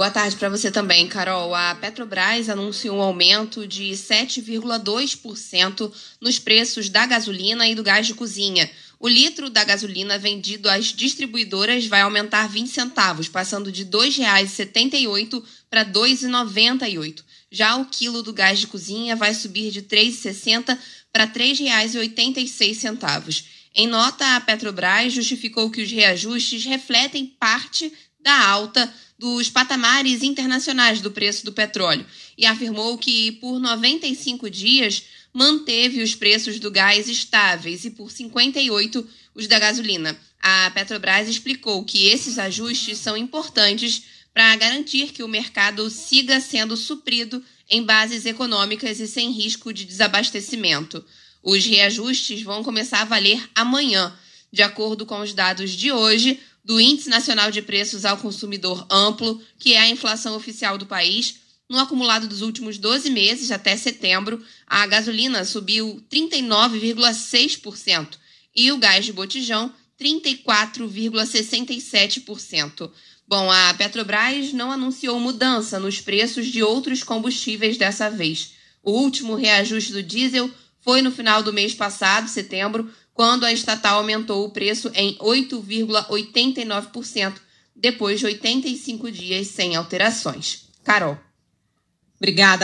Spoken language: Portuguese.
Boa tarde para você também, Carol. A Petrobras anunciou um aumento de 7,2% nos preços da gasolina e do gás de cozinha. O litro da gasolina vendido às distribuidoras vai aumentar 20 centavos, passando de R$ 2,78 para R$ 2,98. Já o quilo do gás de cozinha vai subir de R$ 3,60 para R$ 3,86. Em nota, a Petrobras justificou que os reajustes refletem parte da alta dos patamares internacionais do preço do petróleo e afirmou que, por 95 dias, manteve os preços do gás estáveis e, por 58, os da gasolina. A Petrobras explicou que esses ajustes são importantes para garantir que o mercado siga sendo suprido em bases econômicas e sem risco de desabastecimento. Os reajustes vão começar a valer amanhã. De acordo com os dados de hoje, do Índice Nacional de Preços ao Consumidor Amplo, que é a inflação oficial do país. No acumulado dos últimos 12 meses, até setembro, a gasolina subiu 39,6% e o gás de botijão 34,67%. Bom, a Petrobras não anunciou mudança nos preços de outros combustíveis dessa vez. O último reajuste do diesel foi no final do mês passado, setembro, quando a estatal aumentou o preço em 8,89%, depois de 85 dias sem alterações. Carol. Obrigada.